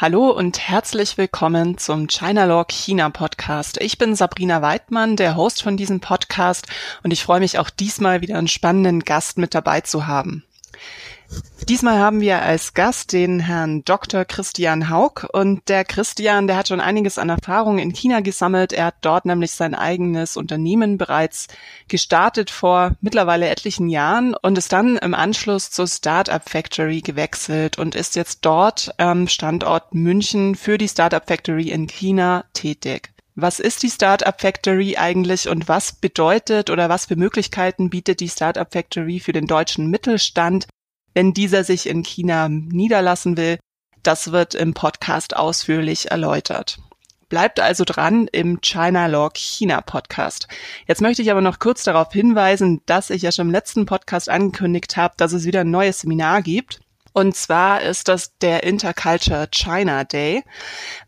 Hallo und herzlich willkommen zum Chinalog China Podcast. Ich bin Sabrina Weidmann, der Host von diesem Podcast und ich freue mich auch diesmal wieder einen spannenden Gast mit dabei zu haben. Diesmal haben wir als Gast den Herrn Dr. Christian Haug und der Christian, der hat schon einiges an Erfahrung in China gesammelt. Er hat dort nämlich sein eigenes Unternehmen bereits gestartet vor mittlerweile etlichen Jahren und ist dann im Anschluss zur Startup Factory gewechselt und ist jetzt dort am Standort München für die Startup Factory in China tätig. Was ist die Startup Factory eigentlich und was bedeutet oder was für Möglichkeiten bietet die Startup Factory für den deutschen Mittelstand? Wenn dieser sich in China niederlassen will. Das wird im Podcast ausführlich erläutert. Bleibt also dran im China Log China Podcast. Jetzt möchte ich aber noch kurz darauf hinweisen, dass ich ja schon im letzten Podcast angekündigt habe, dass es wieder ein neues Seminar gibt. Und zwar ist das der Interculture China Day.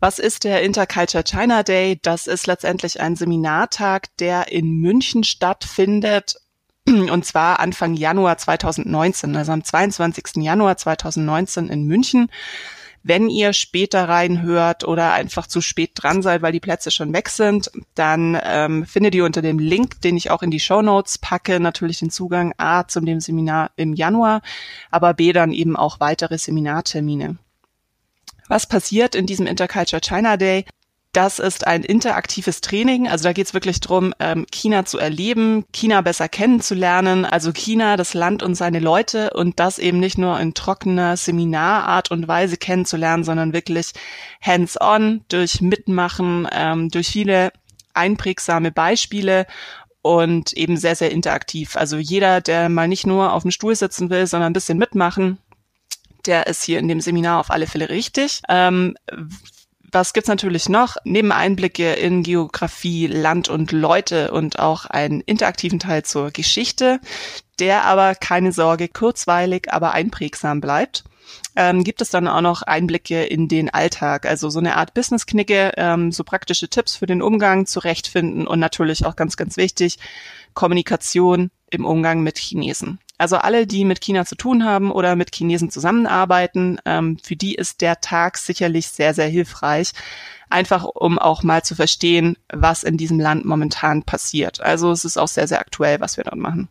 Was ist der Interculture China Day? Das ist letztendlich ein Seminartag, der in München stattfindet und zwar Anfang Januar 2019, also am 22. Januar 2019 in München. Wenn ihr später reinhört oder einfach zu spät dran seid, weil die Plätze schon weg sind, dann ähm, findet ihr unter dem Link, den ich auch in die Show Notes packe, natürlich den Zugang A zum dem Seminar im Januar, aber B dann eben auch weitere Seminartermine. Was passiert in diesem Interculture China Day? Das ist ein interaktives Training. Also da geht es wirklich drum, ähm, China zu erleben, China besser kennenzulernen. Also China, das Land und seine Leute und das eben nicht nur in trockener Seminarart und Weise kennenzulernen, sondern wirklich hands-on durch Mitmachen, ähm, durch viele einprägsame Beispiele und eben sehr, sehr interaktiv. Also jeder, der mal nicht nur auf dem Stuhl sitzen will, sondern ein bisschen mitmachen, der ist hier in dem Seminar auf alle Fälle richtig. Ähm, was gibt's natürlich noch? Neben Einblicke in Geografie, Land und Leute und auch einen interaktiven Teil zur Geschichte, der aber keine Sorge kurzweilig, aber einprägsam bleibt. Ähm, gibt es dann auch noch Einblicke in den Alltag, also so eine Art Business-Knicke, ähm, so praktische Tipps für den Umgang zurechtfinden und natürlich auch ganz, ganz wichtig, Kommunikation im Umgang mit Chinesen. Also alle, die mit China zu tun haben oder mit Chinesen zusammenarbeiten, ähm, für die ist der Tag sicherlich sehr, sehr hilfreich. Einfach um auch mal zu verstehen, was in diesem Land momentan passiert. Also es ist auch sehr, sehr aktuell, was wir dort machen.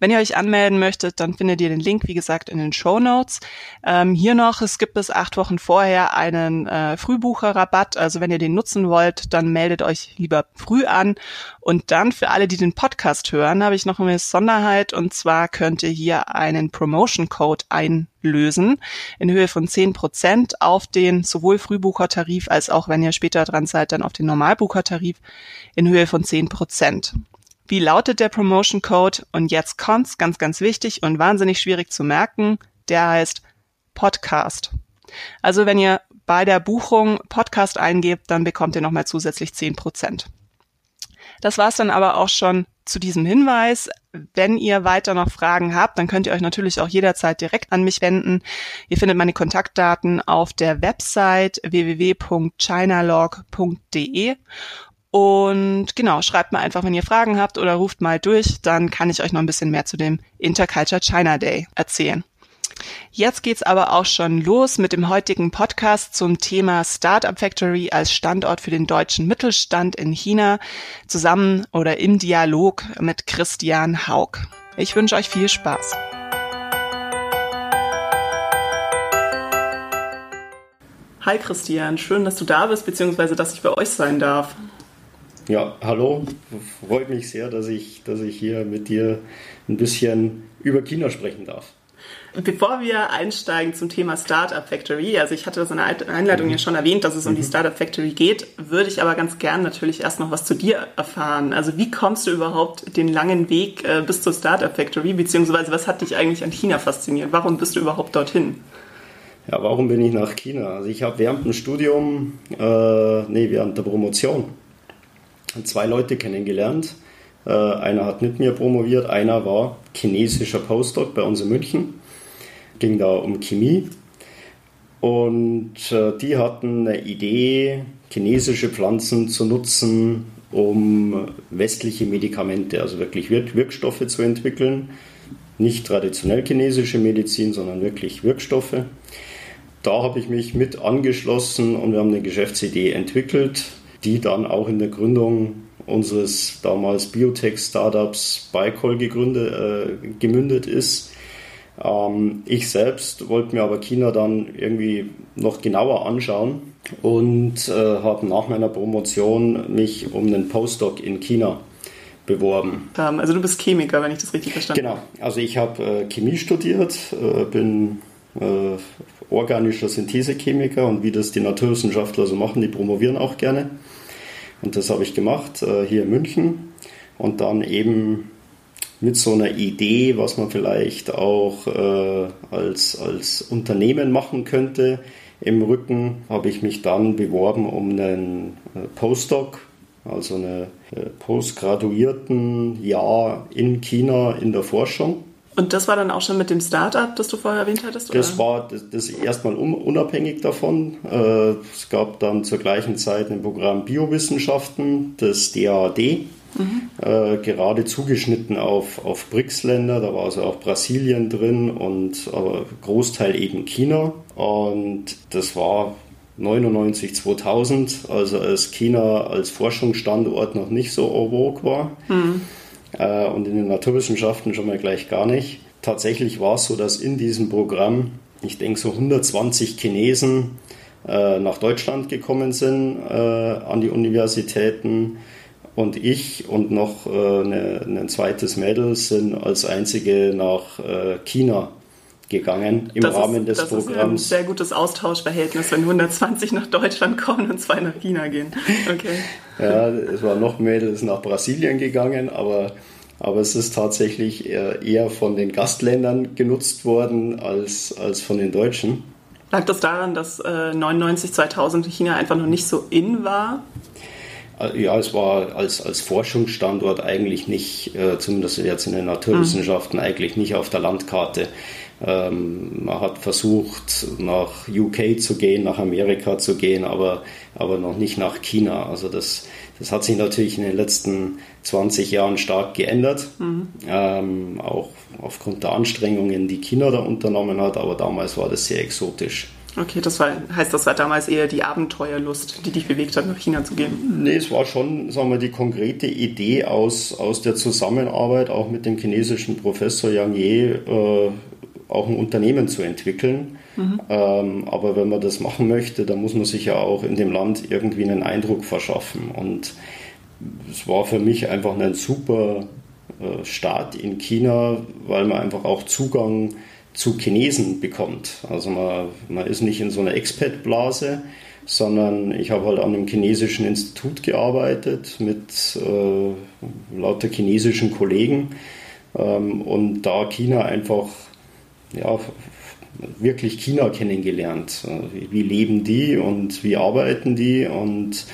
Wenn ihr euch anmelden möchtet, dann findet ihr den Link, wie gesagt, in den Show Notes. Ähm, hier noch, es gibt bis acht Wochen vorher einen äh, Frühbucherrabatt. Also wenn ihr den nutzen wollt, dann meldet euch lieber früh an. Und dann für alle, die den Podcast hören, habe ich noch eine Besonderheit. Und zwar könnt ihr hier einen Promotion Code einlösen in Höhe von zehn Prozent auf den sowohl Frühbuchertarif als auch, wenn ihr später dran seid, dann auf den Normalbuchertarif in Höhe von zehn Prozent. Wie lautet der Promotion Code? Und jetzt kommt's, ganz, ganz wichtig und wahnsinnig schwierig zu merken. Der heißt Podcast. Also wenn ihr bei der Buchung Podcast eingebt, dann bekommt ihr nochmal zusätzlich zehn Prozent. Das war's dann aber auch schon zu diesem Hinweis. Wenn ihr weiter noch Fragen habt, dann könnt ihr euch natürlich auch jederzeit direkt an mich wenden. Ihr findet meine Kontaktdaten auf der Website www.chinalog.de und genau, schreibt mal einfach, wenn ihr Fragen habt oder ruft mal durch, dann kann ich euch noch ein bisschen mehr zu dem Interculture China Day erzählen. Jetzt geht's aber auch schon los mit dem heutigen Podcast zum Thema Startup Factory als Standort für den deutschen Mittelstand in China, zusammen oder im Dialog mit Christian Haug. Ich wünsche euch viel Spaß. Hi Christian, schön, dass du da bist, beziehungsweise dass ich bei euch sein darf. Ja, hallo. Freut mich sehr, dass ich, dass ich hier mit dir ein bisschen über China sprechen darf. Bevor wir einsteigen zum Thema Startup Factory, also ich hatte das in der Einleitung mhm. ja schon erwähnt, dass es um die mhm. Startup Factory geht, würde ich aber ganz gern natürlich erst noch was zu dir erfahren. Also wie kommst du überhaupt den langen Weg äh, bis zur Startup Factory, beziehungsweise was hat dich eigentlich an China fasziniert? Warum bist du überhaupt dorthin? Ja, warum bin ich nach China? Also ich habe während dem Studium, äh, nee, während der Promotion zwei Leute kennengelernt. Äh, einer hat mit mir promoviert, einer war chinesischer Postdoc bei uns in München. Ging da um Chemie. Und äh, die hatten eine Idee, chinesische Pflanzen zu nutzen, um westliche Medikamente, also wirklich Wirkstoffe zu entwickeln. Nicht traditionell chinesische Medizin, sondern wirklich Wirkstoffe. da habe ich mich mit angeschlossen und wir haben eine Geschäftsidee entwickelt, die dann auch in der Gründung unseres damals Biotech-Startups Bicol gegründet, äh, gemündet ist. Ähm, ich selbst wollte mir aber China dann irgendwie noch genauer anschauen und äh, habe nach meiner Promotion mich um einen Postdoc in China beworben. Also du bist Chemiker, wenn ich das richtig verstanden habe. Genau, also ich habe äh, Chemie studiert, äh, bin äh, organischer Synthesechemiker und wie das die Naturwissenschaftler so machen, die promovieren auch gerne. Und das habe ich gemacht äh, hier in München und dann eben mit so einer Idee, was man vielleicht auch äh, als, als Unternehmen machen könnte. Im Rücken habe ich mich dann beworben um einen äh, Postdoc, also eine äh, postgraduierten Jahr in China in der Forschung. Und das war dann auch schon mit dem Startup, das du vorher erwähnt hattest? Oder? Das war das, das erstmal unabhängig davon. Äh, es gab dann zur gleichen Zeit ein Programm Biowissenschaften, das DAAD, mhm. äh, gerade zugeschnitten auf, auf BRICS-Länder. Da war also auch Brasilien drin und aber Großteil eben China. Und das war 99, 2000, also als China als Forschungsstandort noch nicht so en vogue war. Mhm äh, und in den Naturwissenschaften schon mal gleich gar nicht. Tatsächlich war es so, dass in diesem Programm, ich denke, so 120 Chinesen äh, nach Deutschland gekommen sind äh, an die Universitäten und ich und noch eine, ein zweites Mädel sind als einzige nach China gegangen im das Rahmen ist, des das Programms. Ist ein sehr gutes Austauschverhältnis, wenn 120 nach Deutschland kommen und zwei nach China gehen. Okay. ja, es waren noch Mädels nach Brasilien gegangen, aber, aber es ist tatsächlich eher, eher von den Gastländern genutzt worden als, als von den Deutschen. Lag das daran, dass äh, 99, 2000 China einfach noch nicht so in war? Äh, ja, es war als, als Forschungsstandort eigentlich nicht, äh, zumindest jetzt in den Naturwissenschaften, mhm. eigentlich nicht auf der Landkarte. Ähm, man hat versucht, nach UK zu gehen, nach Amerika zu gehen, aber, aber noch nicht nach China. Also das, das hat sich natürlich in den letzten 20 Jahren stark geändert, mhm. ähm, auch aufgrund der Anstrengungen, die China da unternommen hat, aber damals war das sehr exotisch. Okay, das war, heißt, das war damals eher die Abenteuerlust, die dich bewegt hat, nach China zu gehen? Nee, es war schon, sagen wir, die konkrete Idee aus, aus der Zusammenarbeit auch mit dem chinesischen Professor Yang Ye, äh, auch ein Unternehmen zu entwickeln. Mhm. Ähm, aber wenn man das machen möchte, dann muss man sich ja auch in dem Land irgendwie einen Eindruck verschaffen. Und es war für mich einfach ein super äh, Start in China, weil man einfach auch Zugang zu Chinesen bekommt. Also man, man ist nicht in so einer Expat-Blase, sondern ich habe halt an einem chinesischen Institut gearbeitet mit äh, lauter chinesischen Kollegen. Ähm, und da China einfach ja, wirklich China kennengelernt. Wie leben die und wie arbeiten die und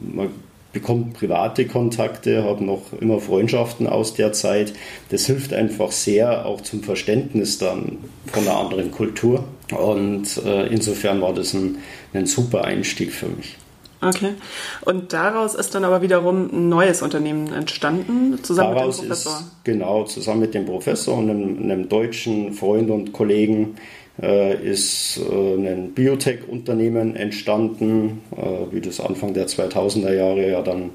man bekommt private Kontakte, habe noch immer Freundschaften aus der Zeit. Das hilft einfach sehr auch zum Verständnis dann von einer anderen Kultur und äh, insofern war das ein, ein super Einstieg für mich. Okay. Und daraus ist dann aber wiederum ein neues Unternehmen entstanden, zusammen daraus mit dem Professor. Ist, genau, zusammen mit dem Professor und einem, einem deutschen Freund und Kollegen äh, ist äh, ein Biotech-Unternehmen entstanden, äh, wie das Anfang der 2000er Jahre ja dann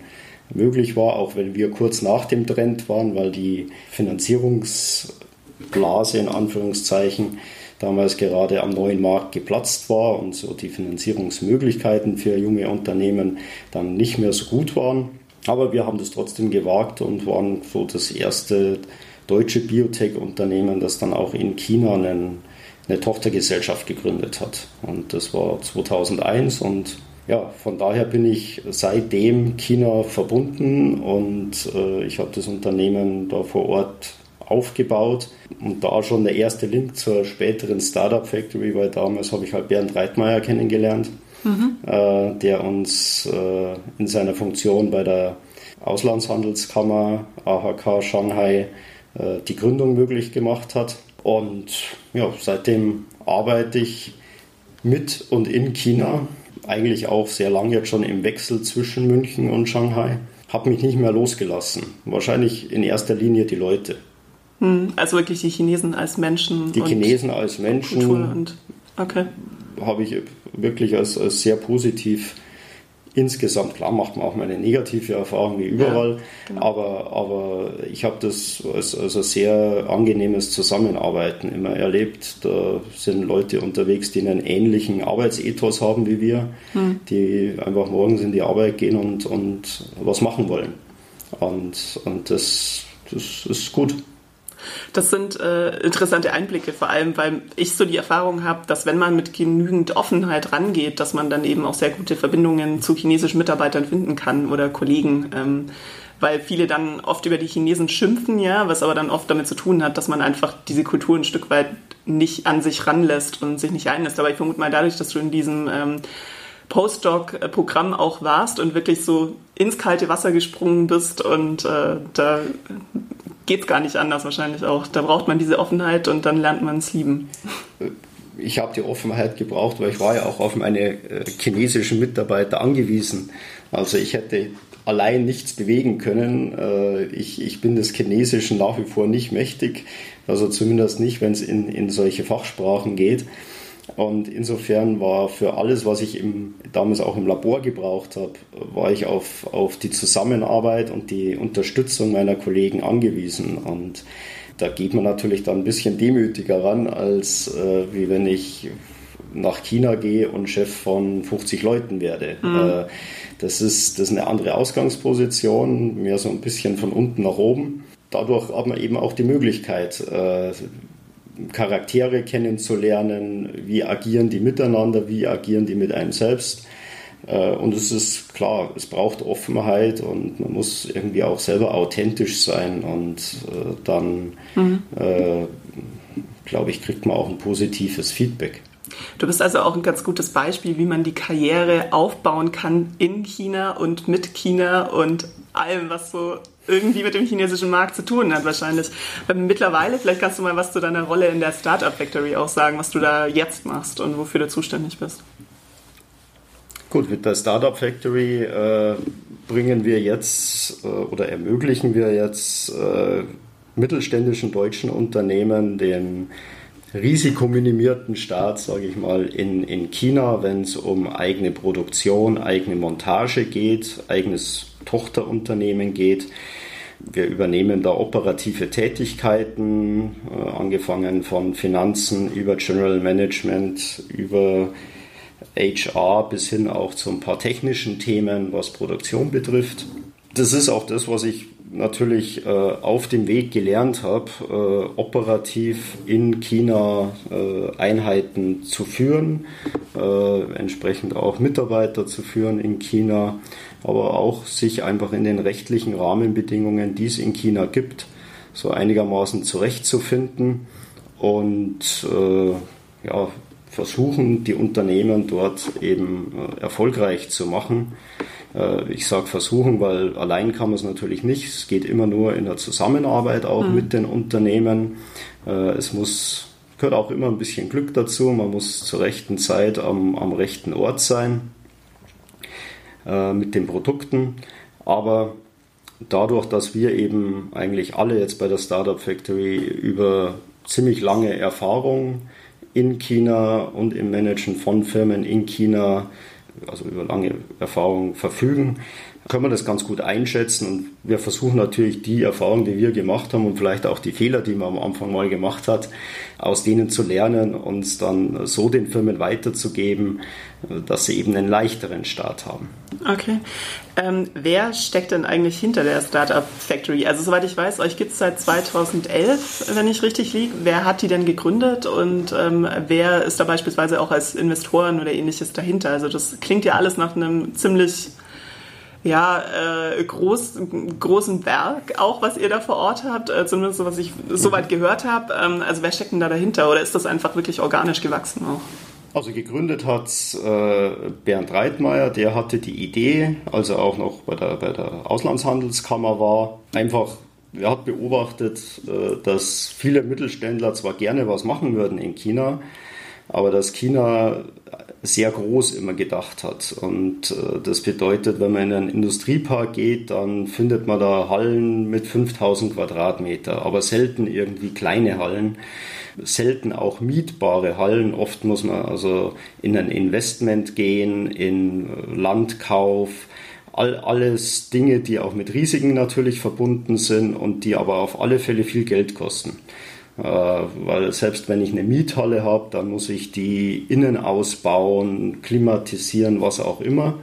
möglich war, auch wenn wir kurz nach dem Trend waren, weil die Finanzierungsblase in Anführungszeichen damals gerade am neuen Markt geplatzt war und so die Finanzierungsmöglichkeiten für junge Unternehmen dann nicht mehr so gut waren. Aber wir haben das trotzdem gewagt und waren so das erste deutsche Biotech-Unternehmen, das dann auch in China einen, eine Tochtergesellschaft gegründet hat. Und das war 2001 und ja, von daher bin ich seitdem China verbunden und äh, ich habe das Unternehmen da vor Ort aufgebaut. Und da schon der erste Link zur späteren Startup Factory, weil damals habe ich halt Bernd Reitmeier kennengelernt, mhm. äh, der uns äh, in seiner Funktion bei der Auslandshandelskammer AHK Shanghai äh, die Gründung möglich gemacht hat. Und ja, seitdem arbeite ich mit und in China, eigentlich auch sehr lange jetzt schon im Wechsel zwischen München und Shanghai. Habe mich nicht mehr losgelassen. Wahrscheinlich in erster Linie die Leute. Hm, also wirklich die Chinesen als Menschen. Die Chinesen als Menschen. Und, okay. habe ich wirklich als, als sehr positiv insgesamt, klar macht man auch mal eine negative Erfahrung wie überall, ja, genau. aber, aber ich habe das als, als ein sehr angenehmes Zusammenarbeiten immer erlebt. Da sind Leute unterwegs, die einen ähnlichen Arbeitsethos haben wie wir, hm. die einfach morgens in die Arbeit gehen und, und was machen wollen. Und, und das, das ist gut. Das sind äh, interessante Einblicke, vor allem, weil ich so die Erfahrung habe, dass wenn man mit genügend Offenheit rangeht, dass man dann eben auch sehr gute Verbindungen zu chinesischen Mitarbeitern finden kann oder Kollegen. Ähm, weil viele dann oft über die Chinesen schimpfen, ja, was aber dann oft damit zu tun hat, dass man einfach diese Kultur ein Stück weit nicht an sich ranlässt und sich nicht einlässt. Aber ich vermute mal dadurch, dass du in diesem ähm, Postdoc-Programm auch warst und wirklich so ins kalte Wasser gesprungen bist und äh, da geht es gar nicht anders wahrscheinlich auch. Da braucht man diese Offenheit und dann lernt man es lieben. Ich habe die Offenheit gebraucht, weil ich war ja auch auf meine äh, chinesischen Mitarbeiter angewiesen. Also ich hätte allein nichts bewegen können. Äh, ich, ich bin des Chinesischen nach wie vor nicht mächtig, also zumindest nicht, wenn es in, in solche Fachsprachen geht. Und insofern war für alles, was ich im, damals auch im Labor gebraucht habe, war ich auf, auf die Zusammenarbeit und die Unterstützung meiner Kollegen angewiesen. Und da geht man natürlich dann ein bisschen demütiger ran, als äh, wie wenn ich nach China gehe und Chef von 50 Leuten werde. Mhm. Äh, das, ist, das ist eine andere Ausgangsposition, mehr so ein bisschen von unten nach oben. Dadurch hat man eben auch die Möglichkeit, äh, Charaktere kennenzulernen, wie agieren die miteinander, wie agieren die mit einem selbst. Äh, und es ist klar, es braucht Offenheit und man muss irgendwie auch selber authentisch sein und äh, dann, mhm. äh, glaube ich, kriegt man auch ein positives Feedback. Du bist also auch ein ganz gutes Beispiel, wie man die Karriere aufbauen kann in China und mit China und allem, was so irgendwie mit dem chinesischen Markt zu tun hat wahrscheinlich. Mittlerweile, vielleicht kannst du mal was zu deiner Rolle in der Startup Factory auch sagen, was du da jetzt machst und wofür du zuständig bist. Gut, mit der Startup Factory äh, bringen wir jetzt äh, oder ermöglichen wir jetzt äh, mittelständischen deutschen Unternehmen den risikominimierten Start, sage ich mal, in, in China, wenn es um eigene Produktion, eigene Montage geht, eigenes Tochterunternehmen geht. Wir übernehmen da operative Tätigkeiten, äh, angefangen von Finanzen über General Management, über HR bis hin auch zu ein paar technischen Themen, was Produktion betrifft. Das ist auch das, was ich natürlich äh, auf dem Weg gelernt habe, äh, operativ in China äh, Einheiten zu führen, äh, entsprechend auch Mitarbeiter zu führen in China, aber auch sich einfach in den rechtlichen Rahmenbedingungen, die es in China gibt, so einigermaßen zurechtzufinden und äh, ja, versuchen, die Unternehmen dort eben äh, erfolgreich zu machen. Äh, ich sage versuchen, weil allein kann man es natürlich nicht. Es geht immer nur in der Zusammenarbeit auch mhm. mit den Unternehmen. Äh, es muss, gehört auch immer ein bisschen Glück dazu. Man muss zur rechten Zeit am, am rechten Ort sein äh, mit den Produkten. Aber dadurch, dass wir eben eigentlich alle jetzt bei der Startup Factory über ziemlich lange Erfahrung in China und im Managen von Firmen in China also über lange Erfahrung verfügen, können wir das ganz gut einschätzen. Und wir versuchen natürlich die Erfahrungen, die wir gemacht haben und vielleicht auch die Fehler, die man am Anfang mal gemacht hat, aus denen zu lernen und dann so den Firmen weiterzugeben, dass sie eben einen leichteren Start haben. Okay. Ähm, wer steckt denn eigentlich hinter der Startup Factory? Also soweit ich weiß, euch gibt es seit 2011, wenn ich richtig liege. Wer hat die denn gegründet und ähm, wer ist da beispielsweise auch als Investoren oder ähnliches dahinter? Also das klingt ja alles nach einem ziemlich ja, äh, groß, großen Werk auch, was ihr da vor Ort habt, äh, zumindest so, was ich soweit gehört habe. Ähm, also wer steckt denn da dahinter oder ist das einfach wirklich organisch gewachsen auch? Also gegründet hat äh, Bernd Reitmeier, der hatte die Idee, als er auch noch bei der, bei der Auslandshandelskammer war, einfach, er hat beobachtet, äh, dass viele Mittelständler zwar gerne was machen würden in China, aber dass China sehr groß immer gedacht hat. Und äh, das bedeutet, wenn man in einen Industriepark geht, dann findet man da Hallen mit 5000 Quadratmeter, aber selten irgendwie kleine Hallen, selten auch mietbare Hallen. Oft muss man also in ein Investment gehen, in Landkauf, all, alles Dinge, die auch mit Risiken natürlich verbunden sind und die aber auf alle Fälle viel Geld kosten. Äh, weil selbst wenn ich eine Miethalle habe, dann muss ich die innen ausbauen, klimatisieren, was auch immer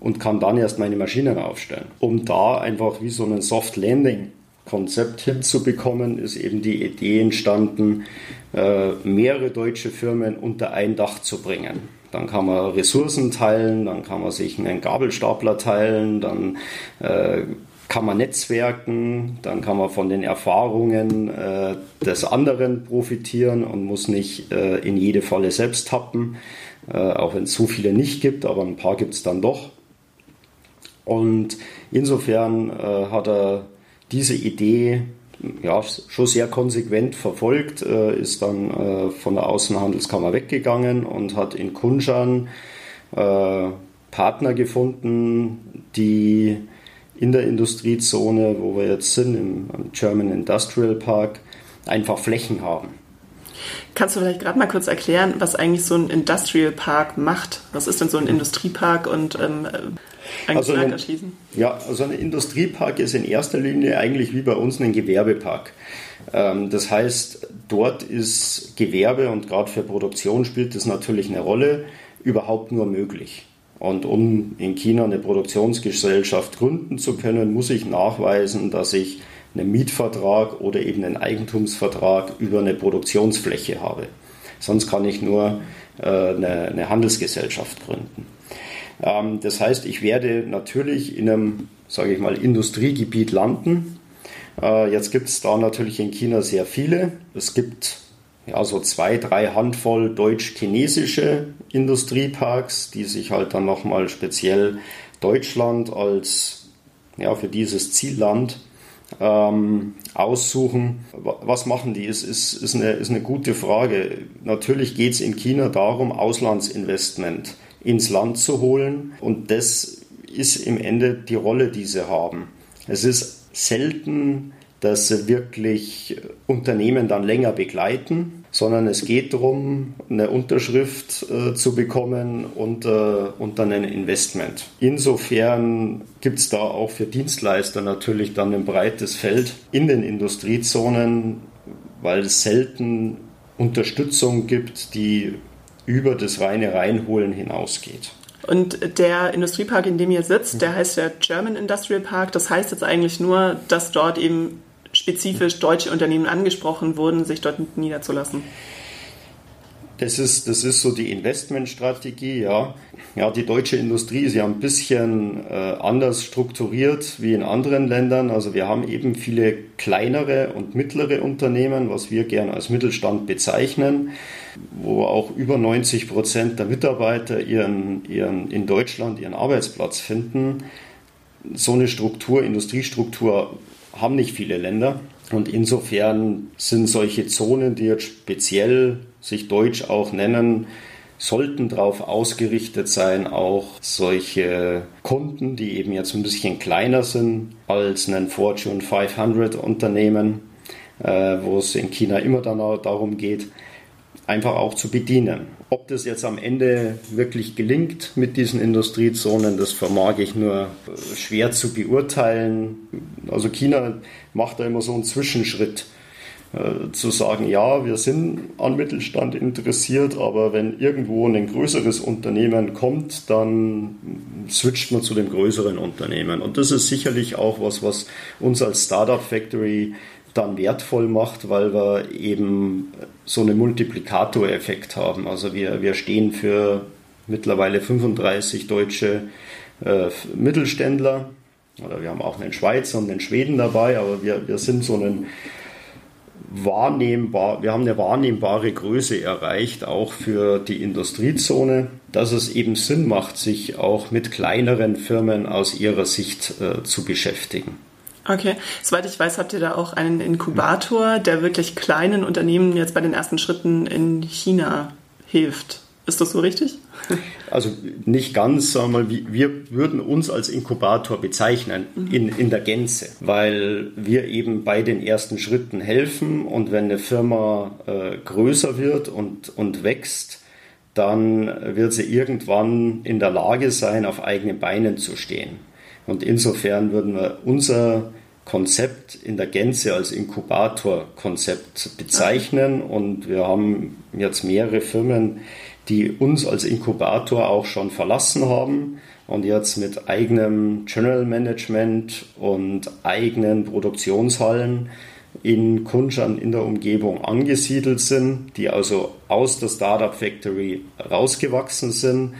und kann dann erst meine Maschinen aufstellen. Um da einfach wie so ein Soft Landing Konzept hinzubekommen, ist eben die Idee entstanden, äh, mehrere deutsche Firmen unter ein Dach zu bringen. Dann kann man Ressourcen teilen, dann kann man sich einen Gabelstapler teilen, dann äh, kann man netzwerken, dann kann man von den Erfahrungen äh, des anderen profitieren und muss nicht äh, in jede Falle selbst tappen, äh, auch wenn es so viele nicht gibt, aber ein paar gibt es dann doch. Und insofern äh, hat er diese Idee ja, schon sehr konsequent verfolgt, äh, ist dann äh, von der Außenhandelskammer weggegangen und hat in Kunshan Partner gefunden, die in der Industriezone, wo wir jetzt sind, im German Industrial Park, einfach Flächen haben. Kannst du vielleicht gerade mal kurz erklären, was eigentlich so ein Industrial Park macht? Was ist denn so ein Industriepark und ähm, ein also ein, erschließen? Ja, also ein Industriepark ist in erster Linie eigentlich wie bei uns ein Gewerbepark. Ähm, das heißt, dort ist Gewerbe und gerade für Produktion spielt das natürlich eine Rolle, überhaupt nur möglich. Und um in China eine Produktionsgesellschaft gründen zu können, muss ich nachweisen, dass ich einen Mietvertrag oder eben einen Eigentumsvertrag über eine Produktionsfläche habe. Sonst kann ich nur äh, eine, eine, Handelsgesellschaft gründen. Ähm, das heißt, ich werde natürlich in einem, sage ich mal, Industriegebiet landen. Äh, jetzt gibt es da natürlich in China sehr viele. Es gibt ja, so zwei, drei Handvoll deutsch-chinesische Industrieparks, die sich halt dann nochmal speziell Deutschland als ja, für dieses Zielland ähm, aussuchen. Was machen die? Ist, ist, ist, eine, ist eine gute Frage. Natürlich geht es in China darum, Auslandsinvestment ins Land zu holen und das ist im Ende die Rolle, die sie haben. Es ist selten dass wirklich Unternehmen dann länger begleiten, sondern es geht darum, eine Unterschrift äh, zu bekommen und, äh, und dann ein Investment. Insofern gibt es da auch für Dienstleister natürlich dann ein breites Feld in den Industriezonen, weil es selten Unterstützung gibt, die über das reine Reinholen hinausgeht. Und der Industriepark, in dem ihr sitzt, der heißt ja German Industrial Park. Das heißt jetzt eigentlich nur, dass dort eben spezifisch deutsche Unternehmen angesprochen wurden, sich dort niederzulassen? Das ist, das ist so die Investmentstrategie, ja. Ja, die deutsche Industrie ist ja ein bisschen äh, anders strukturiert wie in anderen Ländern. Also wir haben eben viele kleinere und mittlere Unternehmen, was wir gern als Mittelstand bezeichnen, wo auch über 90 Prozent der Mitarbeiter ihren, ihren, in Deutschland ihren Arbeitsplatz finden. So eine Struktur, Industriestruktur haben nicht viele Länder. Und insofern sind solche Zonen, die jetzt speziell sich Deutsch auch nennen, sollten darauf ausgerichtet sein, auch solche Kunden, die eben jetzt ein bisschen kleiner sind als ein Fortune 500 Unternehmen, äh, wo es in China immer dann darum geht, einfach auch zu bedienen. Ob das jetzt am Ende wirklich gelingt mit diesen Industriezonen, das vermag ich nur äh, schwer zu beurteilen. Also China macht da immer so einen Zwischenschritt äh, zu sagen, ja, wir sind an Mittelstand interessiert, aber wenn irgendwo ein größeres Unternehmen kommt, dann switcht man zu dem größeren Unternehmen. Und das ist sicherlich auch was, was uns als Startup Factory dann wertvoll macht, weil wir eben so einen Multiplikatoreffekt haben. Also wir, wir stehen für mittlerweile 35 deutsche äh, Mittelständler oder wir haben auch einen Schweizer und einen Schweden dabei, aber wir, wir sind so einen wahrnehmbar, wir haben eine wahrnehmbare Größe erreicht, auch für die Industriezone, dass es eben Sinn macht, sich auch mit kleineren Firmen aus ihrer Sicht äh, zu beschäftigen. Okay, soweit ich weiß, habt ihr da auch einen Inkubator, der wirklich kleinen Unternehmen jetzt bei den ersten Schritten in China hilft. Ist das so richtig? Also nicht ganz, sagen wir, wir würden uns als Inkubator bezeichnen mhm. in, in der Gänze, weil wir eben bei den ersten Schritten helfen und wenn eine Firma äh, größer wird und, und wächst, dann wird sie irgendwann in der Lage sein, auf eigenen Beinen zu stehen. Und insofern würden wir unser Konzept in der Gänze als Inkubatorkonzept bezeichnen. Und wir haben jetzt mehrere Firmen, die uns als Inkubator auch schon verlassen haben und jetzt mit eigenem General Management und eigenen Produktionshallen in Kunschan in der Umgebung angesiedelt sind, die also aus der Startup Factory rausgewachsen sind.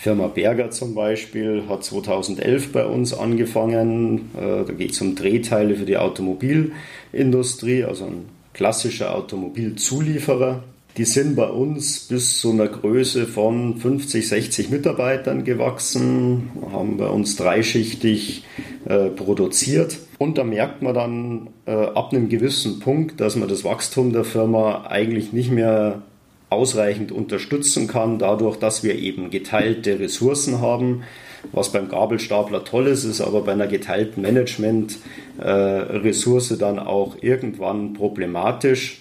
Firma Berger zum Beispiel hat 2011 bei uns angefangen. Äh, da geht es um Drehteile für die Automobilindustrie, also ein klassischer Automobilzulieferer. Die sind bei uns bis zu einer Größe von 50, 60 Mitarbeitern gewachsen, haben bei uns dreischichtig äh, produziert. Und da merkt man dann äh, ab einem gewissen Punkt, dass man das Wachstum der Firma eigentlich nicht mehr ausreichend unterstützen kann, dadurch, dass wir eben geteilte Ressourcen haben. Was beim Gabelstapler toll ist, ist aber bei einer geteilten Management-Ressource äh, dann auch irgendwann problematisch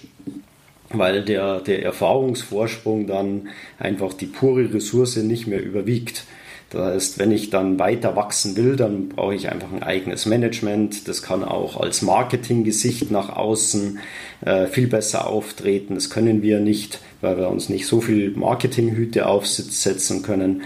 weil der, der Erfahrungsvorsprung dann einfach die pure Ressource nicht mehr überwiegt. Das heißt, wenn ich dann weiter wachsen will, dann brauche ich einfach ein eigenes Management. Das kann auch als Marketinggesicht nach außen äh, viel besser auftreten. Das können wir nicht, weil wir uns nicht so viel Marketinghüte aufsetzen können.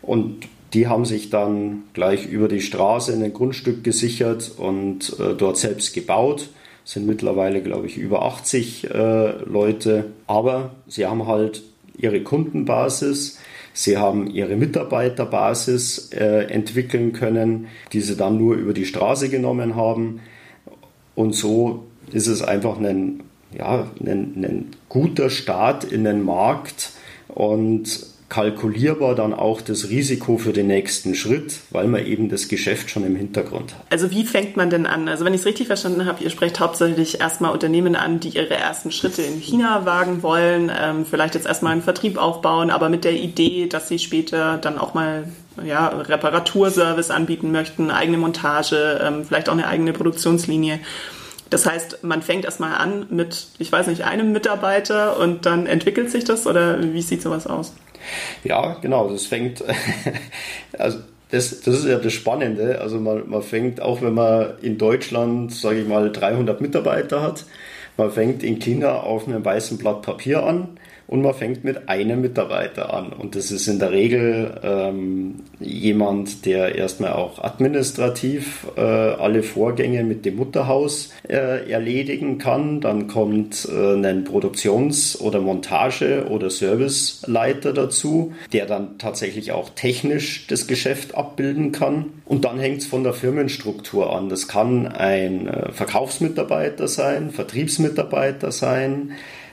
Und die haben sich dann gleich über die Straße in ein Grundstück gesichert und äh, dort selbst gebaut sind mittlerweile, glaube ich, über 80 äh, Leute. Aber sie haben halt ihre Kundenbasis, sie haben ihre Mitarbeiterbasis äh, entwickeln können, die sie dann nur über die Straße genommen haben. Und so ist es einfach ein, ja, ein, ein guter Start in den Markt und kalkulierbar dann auch das Risiko für den nächsten Schritt, weil man eben das Geschäft schon im Hintergrund hat. Also wie fängt man denn an? Also wenn ich es richtig verstanden habe, ihr sprecht hauptsächlich erstmal Unternehmen an, die ihre ersten Schritte in China wagen wollen, ähm, vielleicht jetzt erstmal einen Vertrieb aufbauen, aber mit der Idee, dass sie später dann auch mal ja, Reparaturservice anbieten möchten, eigene Montage, ähm, vielleicht auch eine eigene Produktionslinie. Das heißt, man fängt erstmal an mit, ich weiß nicht, einem Mitarbeiter und dann entwickelt sich das oder wie sieht sowas aus? Ja, genau, das fängt, also das, das ist ja das Spannende. Also man, man fängt, auch wenn man in Deutschland, sage ich mal, 300 Mitarbeiter hat, man fängt in China auf einem weißen Blatt Papier an und man fängt mit einem Mitarbeiter an. Und das ist in der Regel ähm, jemand, der erstmal auch administrativ äh, alle Vorgänge mit dem Mutterhaus äh, erledigen kann. Dann kommt äh, ein Produktions- oder Montage- oder Serviceleiter dazu, der dann tatsächlich auch technisch das Geschäft abbilden kann. Und dann hängt es von der Firmenstruktur an. Das kann ein äh, Verkaufsmitarbeiter sein, Vertriebsmitarbeiter sein,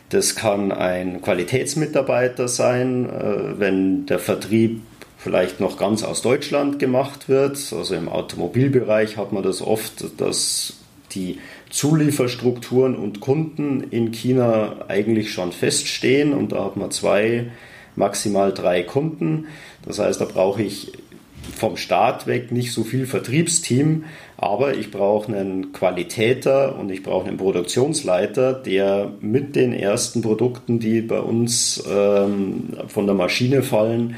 das kann ein Qualitätsmitarbeiter sein, äh, wenn der Vertrieb vielleicht noch ganz aus Deutschland gemacht wird. Also im Automobilbereich hat man das oft, dass die Zulieferstrukturen und Kunden in China eigentlich schon feststehen und da hat man zwei, maximal drei Kunden. Das heißt, da brauche ich vom Start weg nicht so viel Vertriebsteam, aber ich brauche einen Qualitäter und ich brauche einen Produktionsleiter, der mit den ersten Produkten, die bei uns ähm, von der Maschine fallen,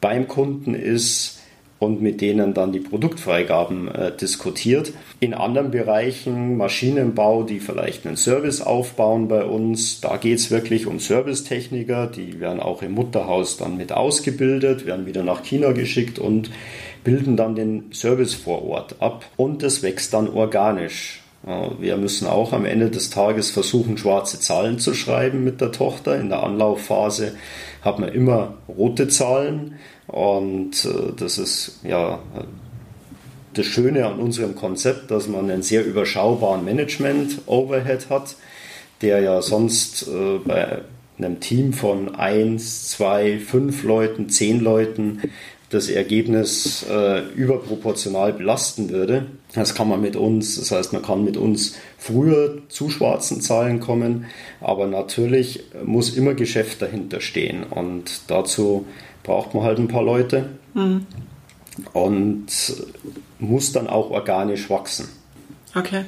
beim Kunden ist und mit denen dann die Produktfreigaben äh, diskutiert. In anderen Bereichen, Maschinenbau, die vielleicht einen Service aufbauen bei uns, da geht es wirklich um Servicetechniker, die werden auch im Mutterhaus dann mit ausgebildet, werden wieder nach China geschickt und bilden dann den Service vor Ort ab und es wächst dann organisch. Wir müssen auch am Ende des Tages versuchen, schwarze Zahlen zu schreiben mit der Tochter. In der Anlaufphase hat man immer rote Zahlen und äh, das ist ja das Schöne an unserem Konzept, dass man einen sehr überschaubaren Management-Overhead hat, der ja sonst äh, bei einem Team von 1, 2, 5 Leuten, 10 Leuten das Ergebnis äh, überproportional belasten würde. Das kann man mit uns, das heißt, man kann mit uns früher zu schwarzen Zahlen kommen, aber natürlich muss immer Geschäft dahinter stehen und dazu braucht man halt ein paar Leute mhm. und muss dann auch organisch wachsen. Okay.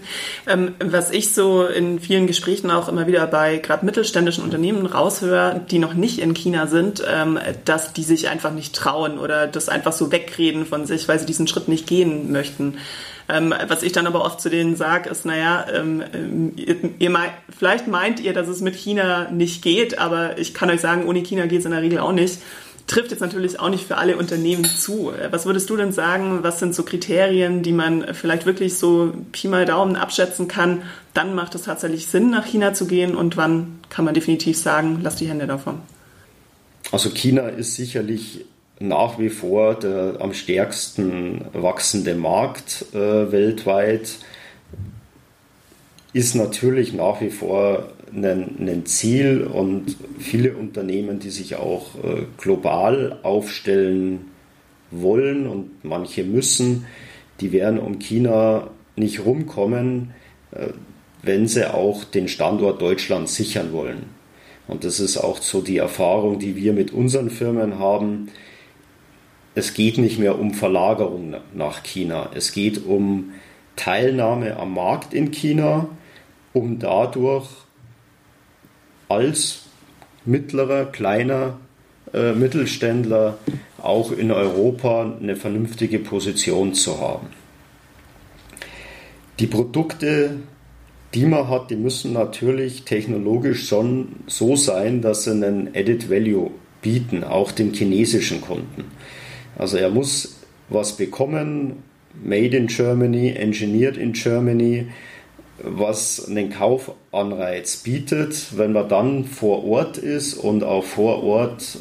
Ähm, was ich so in vielen Gesprächen auch immer wieder bei gerade mittelständischen Unternehmen raushöre, die noch nicht in China sind, ähm, dass die sich einfach nicht trauen oder das einfach so wegreden von sich, weil sie diesen Schritt nicht gehen möchten. Ähm, was ich dann aber oft zu denen sage, ist, naja, ähm, ihr, ihr meint, vielleicht meint ihr, dass es mit China nicht geht, aber ich kann euch sagen, ohne China geht es in der Regel auch nicht trifft jetzt natürlich auch nicht für alle Unternehmen zu. Was würdest du denn sagen, was sind so Kriterien, die man vielleicht wirklich so Pi mal Daumen abschätzen kann? Dann macht es tatsächlich Sinn, nach China zu gehen und wann kann man definitiv sagen, lass die Hände davon? Also China ist sicherlich nach wie vor der am stärksten wachsende Markt äh, weltweit, ist natürlich nach wie vor ein, Ziel und viele Unternehmen, die sich auch äh, global aufstellen wollen und manche müssen, die werden um China nicht rumkommen, äh, wenn sie auch den Standort Deutschland sichern wollen. Und das ist auch so die Erfahrung, die wir mit unseren Firmen haben. Es geht nicht mehr um Verlagerung nach China. Es geht um Teilnahme am Markt in China, um dadurch als mittlerer, kleiner äh, Mittelständler auch in Europa eine vernünftige Position zu haben. Die Produkte, die man hat, die müssen natürlich technologisch schon so sein, dass sie einen Added Value bieten, auch dem chinesischen Kunden. Also er muss was bekommen, made in Germany, engineered in Germany, was einen Kaufanreiz bietet, wenn man dann vor Ort ist und auch vor Ort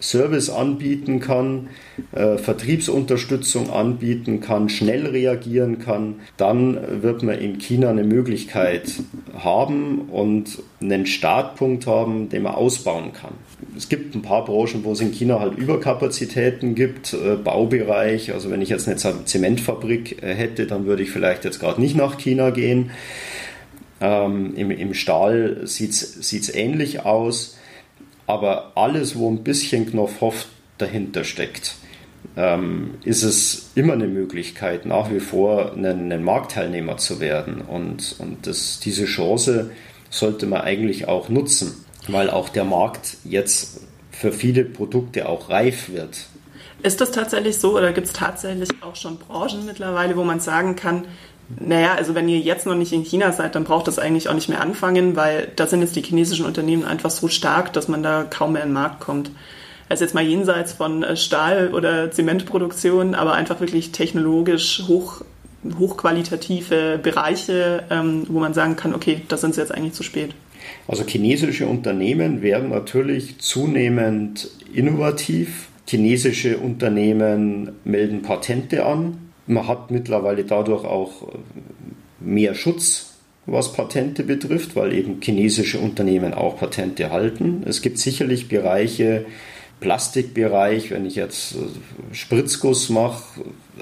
Service anbieten kann, äh, Vertriebsunterstützung anbieten kann, schnell reagieren kann, dann wird man in China eine Möglichkeit haben und einen Startpunkt haben, den man ausbauen kann. Es gibt ein paar Branchen, wo es in China halt Überkapazitäten gibt, äh, Baubereich. Also wenn ich jetzt eine Zementfabrik äh, hätte, dann würde ich vielleicht jetzt gerade nicht nach China gehen. Ähm, im, Im Stahl sieht es ähnlich aus. Aber alles, wo ein bisschen Knopfhoff dahinter steckt, ähm, ist es immer eine Möglichkeit, nach wie vor ein, ein Marktteilnehmer zu werden. Und, und das, diese Chance sollte man eigentlich auch nutzen, weil auch der Markt jetzt für viele Produkte auch reif wird. Ist das tatsächlich so oder gibt es tatsächlich auch schon Branchen mittlerweile, wo man sagen kann, naja, also wenn ihr jetzt noch nicht in China seid, dann braucht das eigentlich auch nicht mehr anfangen, weil da sind jetzt die chinesischen Unternehmen einfach so stark, dass man da kaum mehr in den Markt kommt. Also jetzt mal jenseits von äh, Stahl- oder Zementproduktion, aber einfach wirklich technologisch hoch, hochqualitative Bereiche, ähm, wo man sagen kann, okay, da sind sie jetzt eigentlich zu spät. Also chinesische Unternehmen werden natürlich zunehmend innovativ. Chinesische Unternehmen melden Patente an, man hat mittlerweile dadurch auch äh, mehr Schutz, was Patente betrifft, weil eben chinesische Unternehmen auch Patente halten. Es gibt sicherlich Bereiche, Plastikbereich, wenn ich jetzt äh, Spritzguss mache,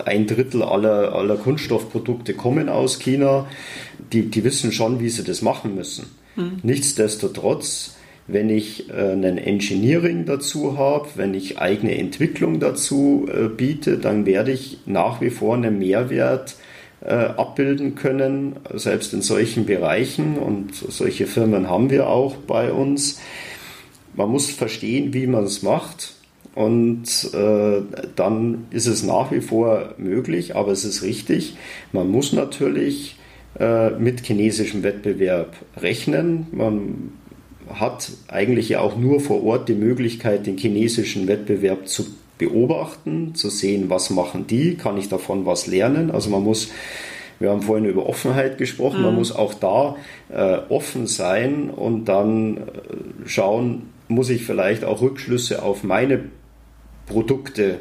ein Drittel aller, aller Kunststoffprodukte kommen aus China. Die, die wissen schon, wie sie das machen müssen. Mhm. Nichtsdestotrotz wenn ich äh, einen Engineering dazu habe, wenn ich eigene Entwicklung dazu äh, biete, dann werde ich nach wie vor einen Mehrwert äh, abbilden können, selbst in solchen Bereichen. Und solche Firmen haben wir auch bei uns. Man muss verstehen, wie man es macht. Und äh, dann ist es nach wie vor möglich, aber es ist richtig. Man muss natürlich äh, mit chinesischem Wettbewerb rechnen. Man hat eigentlich ja auch nur vor Ort die Möglichkeit, den chinesischen Wettbewerb zu beobachten, zu sehen, was machen die, kann ich davon was lernen. Also man muss, wir haben vorhin über Offenheit gesprochen, mhm. man muss auch da äh, offen sein und dann äh, schauen, muss ich vielleicht auch Rückschlüsse auf meine Produkte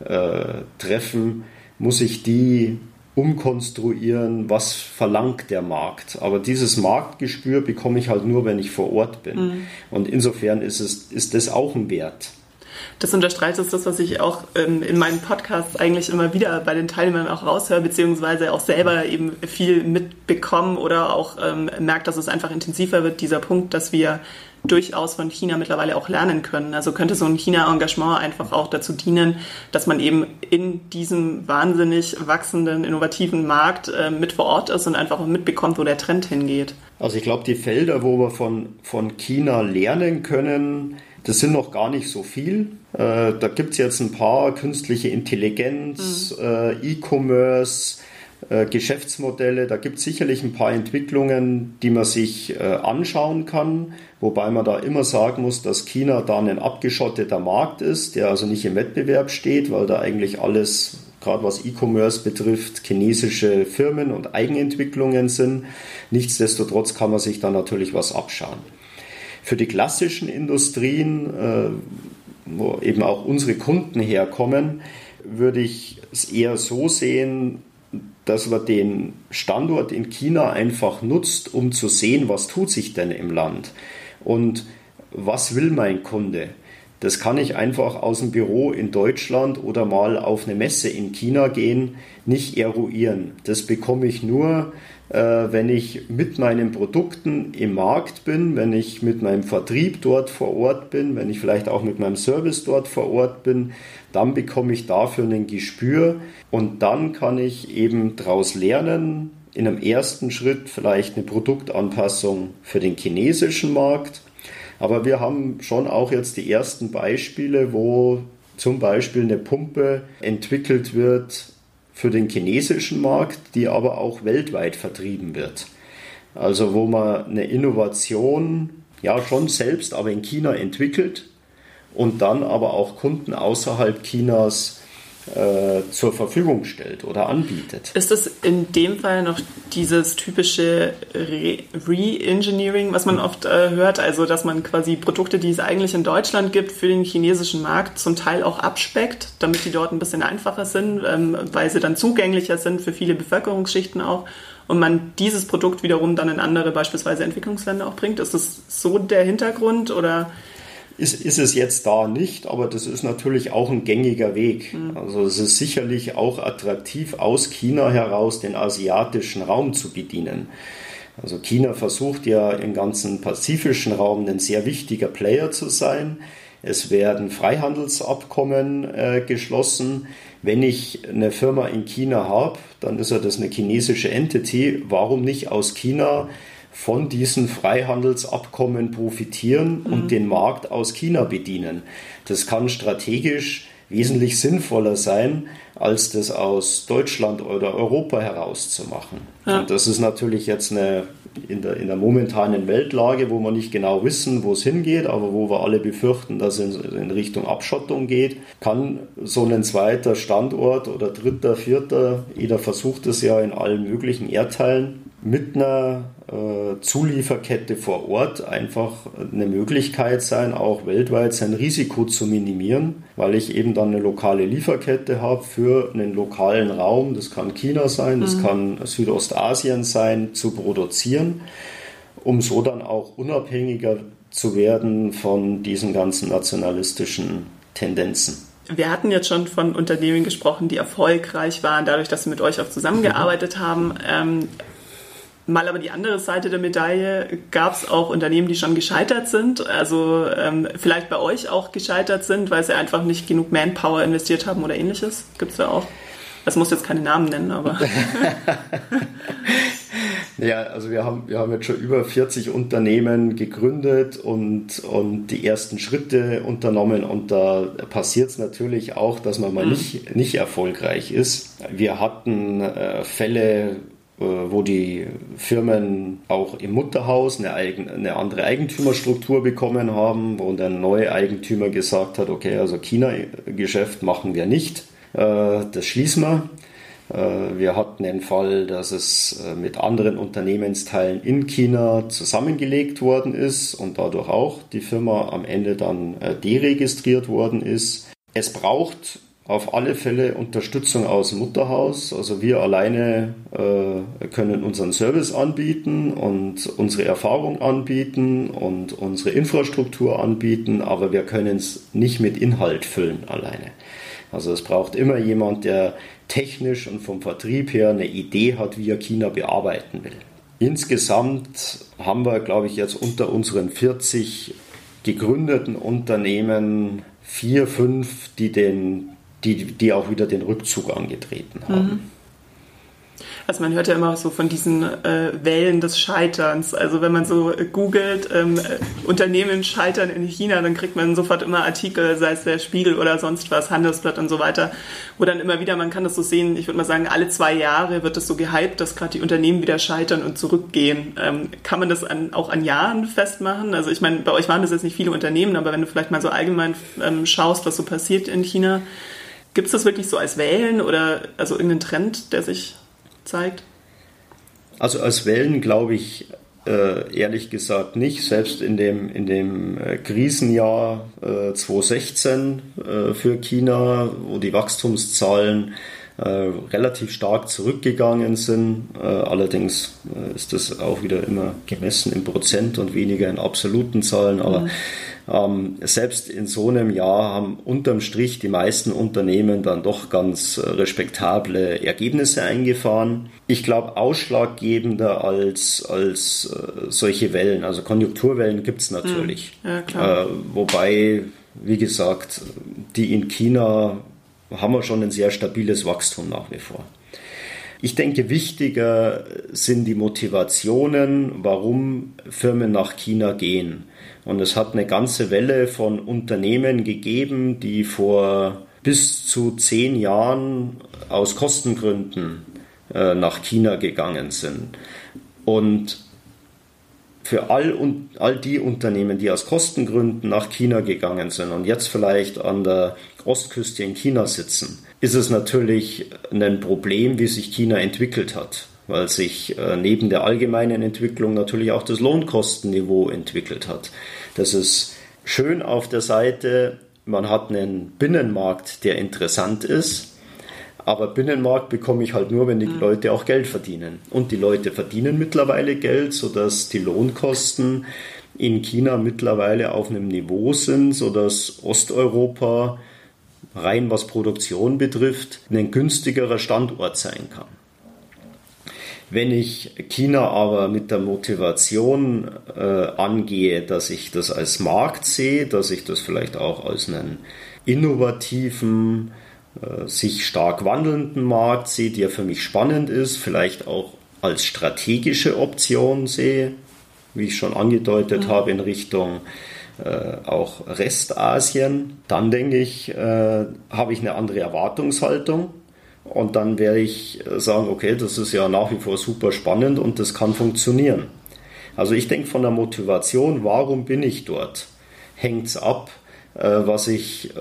äh, treffen, muss ich die umkonstruieren, was verlangt der Markt. Aber dieses Marktgespür bekomme ich halt nur, wenn ich vor Ort bin. Mhm. Und insofern ist, es, ist das auch ein Wert. Das unterstreicht das, was ich auch ähm, in meinen Podcasts eigentlich immer wieder bei den Teilnehmern auch raushöre, beziehungsweise auch selber eben viel mitbekommen oder auch ähm, merkt, dass es einfach intensiver wird, dieser Punkt, dass wir durchaus von China mittlerweile auch lernen können. Also könnte so ein China-Engagement einfach auch dazu dienen, dass man eben in diesem wahnsinnig wachsenden, innovativen Markt äh, mit vor Ort ist und einfach mitbekommt, wo der Trend hingeht. Also ich glaube, die Felder, wo wir von, von China lernen können, das sind noch gar nicht so viel. Äh, da gibt es jetzt ein paar künstliche Intelligenz, mhm. äh, E-Commerce, äh, Geschäftsmodelle. Da gibt es sicherlich ein paar Entwicklungen, die man sich äh, anschauen kann, wobei man da immer sagen muss, dass China da ein abgeschotteter Markt ist, der also nicht im Wettbewerb steht, weil da eigentlich alles, gerade was E-Commerce betrifft, chinesische Firmen und Eigenentwicklungen sind. Nichtsdestotrotz kann man sich da natürlich was abschauen. Für die klassischen Industrien, äh, wo eben auch unsere Kunden herkommen, würde ich es eher so sehen, dass man den Standort in China einfach nutzt, um zu sehen, was tut sich denn im Land und was will mein Kunde. Das kann ich einfach aus dem Büro in Deutschland oder mal auf eine Messe in China gehen, nicht eruieren. Das bekomme ich nur, wenn ich mit meinen Produkten im Markt bin, wenn ich mit meinem Vertrieb dort vor Ort bin, wenn ich vielleicht auch mit meinem Service dort vor Ort bin, dann bekomme ich dafür ein Gespür und dann kann ich eben daraus lernen, in einem ersten Schritt vielleicht eine Produktanpassung für den chinesischen Markt. Aber wir haben schon auch jetzt die ersten Beispiele, wo zum Beispiel eine Pumpe entwickelt wird für den chinesischen Markt, die aber auch weltweit vertrieben wird. Also wo man eine Innovation ja schon selbst, aber in China entwickelt und dann aber auch Kunden außerhalb Chinas äh, zur Verfügung stellt oder anbietet. Ist das in dem Fall noch dieses typische Re-Engineering, was man oft äh, hört, also dass man quasi Produkte, die es eigentlich in Deutschland gibt, für den chinesischen Markt zum Teil auch abspeckt, damit die dort ein bisschen einfacher sind, ähm, weil sie dann zugänglicher sind für viele Bevölkerungsschichten auch und man dieses Produkt wiederum dann in andere, beispielsweise Entwicklungsländer auch bringt. Ist das so der Hintergrund oder? Ist, ist es jetzt da nicht, aber das ist natürlich auch ein gängiger Weg. Mhm. Also es ist sicherlich auch attraktiv aus China heraus den asiatischen Raum zu bedienen. Also China versucht ja im ganzen pazifischen Raum ein sehr wichtiger Player zu sein. Es werden Freihandelsabkommen äh, geschlossen. Wenn ich eine Firma in China habe, dann ist ja das eine chinesische Entity. Warum nicht aus China von diesen Freihandelsabkommen profitieren und mhm. den Markt aus China bedienen. Das kann strategisch wesentlich sinnvoller sein, als das aus Deutschland oder Europa herauszumachen. Ja. Und das ist natürlich jetzt eine in der, in der momentanen Weltlage, wo wir nicht genau wissen, wo es hingeht, aber wo wir alle befürchten, dass es in, in Richtung Abschottung geht, kann so ein zweiter Standort oder dritter, vierter, jeder versucht es ja in allen möglichen Erdteilen, mit einer äh, Zulieferkette vor Ort einfach eine Möglichkeit sein, auch weltweit sein Risiko zu minimieren, weil ich eben dann eine lokale Lieferkette habe für einen lokalen Raum. Das kann China sein, das mhm. kann Südostasien sein, zu produzieren, um so dann auch unabhängiger zu werden von diesen ganzen nationalistischen Tendenzen. Wir hatten jetzt schon von Unternehmen gesprochen, die erfolgreich waren, dadurch, dass sie mit euch auch zusammengearbeitet mhm. haben. Ähm, Mal aber die andere Seite der Medaille gab es auch Unternehmen, die schon gescheitert sind, also ähm, vielleicht bei euch auch gescheitert sind, weil sie einfach nicht genug Manpower investiert haben oder ähnliches. Gibt es da auch? Das muss jetzt keine Namen nennen, aber. ja, also wir haben, wir haben jetzt schon über 40 Unternehmen gegründet und, und die ersten Schritte unternommen und da passiert es natürlich auch, dass man mal mhm. nicht, nicht erfolgreich ist. Wir hatten äh, Fälle, wo die Firmen auch im Mutterhaus eine, eigen, eine andere Eigentümerstruktur bekommen haben, wo der neue Eigentümer gesagt hat, okay, also China-Geschäft machen wir nicht, äh, das schließen wir. Äh, wir hatten den Fall, dass es mit anderen Unternehmensteilen in China zusammengelegt worden ist und dadurch auch die Firma am Ende dann deregistriert worden ist. Es braucht auf alle Fälle Unterstützung aus dem Mutterhaus. Also wir alleine äh, können unseren Service anbieten und unsere Erfahrung anbieten und unsere Infrastruktur anbieten, aber wir können es nicht mit Inhalt füllen alleine. Also es braucht immer jemand, der technisch und vom Vertrieb her eine Idee hat, wie er China bearbeiten will. Insgesamt haben wir, glaube ich, jetzt unter unseren 40 gegründeten Unternehmen vier, fünf, die, den, die, die auch wieder den Rückzug angetreten haben. Mhm. Also man hört ja immer so von diesen äh, Wellen des Scheiterns. Also wenn man so googelt, ähm, äh, Unternehmen scheitern in China, dann kriegt man sofort immer Artikel, sei es der Spiegel oder sonst was, Handelsblatt und so weiter, wo dann immer wieder, man kann das so sehen, ich würde mal sagen, alle zwei Jahre wird es so gehypt, dass gerade die Unternehmen wieder scheitern und zurückgehen. Ähm, kann man das an, auch an Jahren festmachen? Also ich meine, bei euch waren das jetzt nicht viele Unternehmen, aber wenn du vielleicht mal so allgemein ähm, schaust, was so passiert in China, Gibt es das wirklich so als Wellen oder also irgendeinen Trend, der sich zeigt? Also als Wellen glaube ich äh, ehrlich gesagt nicht. Selbst in dem, in dem äh, Krisenjahr äh, 2016 äh, für China, wo die Wachstumszahlen relativ stark zurückgegangen sind. Allerdings ist das auch wieder immer gemessen in Prozent und weniger in absoluten Zahlen. Aber mhm ähm, selbst in so einem Jahr haben unterm Strich die meisten Unternehmen dann doch ganz äh, respektable Ergebnisse eingefahren. Ich glaube, ausschlaggebender als, als äh, solche Wellen, also Konjunkturwellen gibt es natürlich. Hm. Ja, äh, wobei, wie gesagt, die in China haben wir schon ein sehr stabiles Wachstum nach wie vor. Ich denke, wichtiger sind die Motivationen, warum Firmen nach China gehen. Und es hat eine ganze Welle von Unternehmen gegeben, die vor bis zu zehn Jahren aus Kostengründen äh, nach China gegangen sind. Und für all, all die Unternehmen, die aus Kostengründen nach China gegangen sind und jetzt vielleicht an der Ostküste in China sitzen, ist es natürlich ein Problem, wie sich China entwickelt hat, weil sich äh, neben der allgemeinen Entwicklung natürlich auch das Lohnkostenniveau entwickelt hat. Das ist schön auf der Seite, man hat einen Binnenmarkt, der interessant ist. Aber Binnenmarkt bekomme ich halt nur, wenn die mhm. Leute auch Geld verdienen. Und die Leute verdienen mittlerweile Geld, sodass die Lohnkosten in China mittlerweile auf einem Niveau sind, sodass Osteuropa rein was Produktion betrifft, ein günstigerer Standort sein kann. Wenn ich China aber mit der Motivation äh, angehe, dass ich das als Markt sehe, dass ich das vielleicht auch als einen innovativen, äh, sich stark wandelnden Markt sehe, der für mich spannend ist, vielleicht auch als strategische Option sehe, wie ich schon angedeutet mhm. habe, in Richtung äh, auch Restasien, dann denke ich, äh, habe ich eine andere Erwartungshaltung. Und dann werde ich sagen, okay, das ist ja nach wie vor super spannend und das kann funktionieren. Also ich denke von der Motivation, warum bin ich dort, hängt es ab, äh, was ich, äh,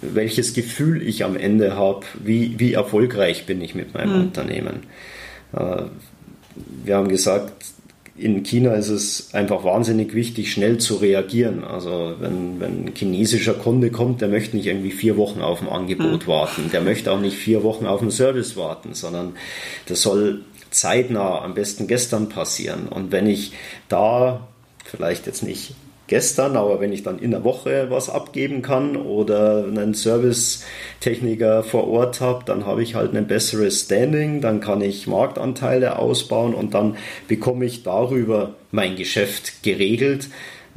welches Gefühl ich am Ende habe, wie, wie erfolgreich bin ich mit meinem mhm. Unternehmen. Äh, wir haben gesagt, in China ist es einfach wahnsinnig wichtig, schnell zu reagieren. Also wenn, wenn ein chinesischer Kunde kommt, der möchte nicht irgendwie vier Wochen auf ein Angebot mhm. warten. Der möchte auch nicht vier Wochen auf einen Service warten, sondern das soll zeitnah, am besten gestern passieren. Und wenn ich da vielleicht jetzt nicht gestern, aber wenn ich dann in der Woche was abgeben kann oder einen Servicetechniker vor Ort habe, dann habe ich halt ein besseres Standing, dann kann ich Marktanteile ausbauen und dann bekomme ich darüber mein Geschäft geregelt.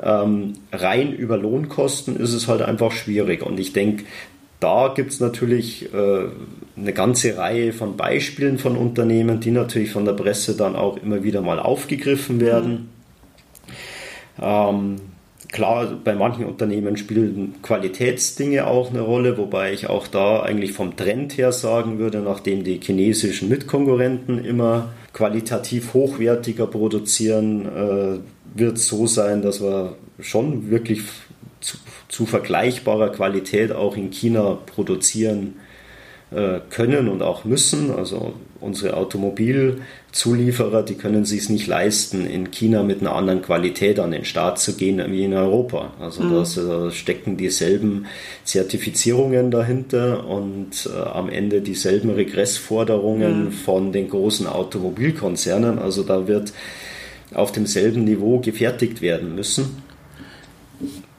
Ähm, rein über Lohnkosten ist es halt einfach schwierig und ich denke, da gibt es natürlich äh, eine ganze Reihe von Beispielen von Unternehmen, die natürlich von der Presse dann auch immer wieder mal aufgegriffen werden. Mhm. Ähm, Klar, bei manchen Unternehmen spielen Qualitätsdinge auch eine Rolle, wobei ich auch da eigentlich vom Trend her sagen würde, nachdem die chinesischen Mitkonkurrenten immer qualitativ hochwertiger produzieren, äh, wird es so sein, dass wir schon wirklich zu, zu, vergleichbarer Qualität auch in China produzieren können und auch müssen. Also unsere Automobilzulieferer, die können sich nicht leisten, in China mit einer anderen Qualität an den Start zu gehen wie in Europa. Also mhm. da stecken dieselben Zertifizierungen dahinter und äh, am Ende dieselben Regressforderungen mhm. von den großen Automobilkonzernen. Also da wird auf demselben Niveau gefertigt werden müssen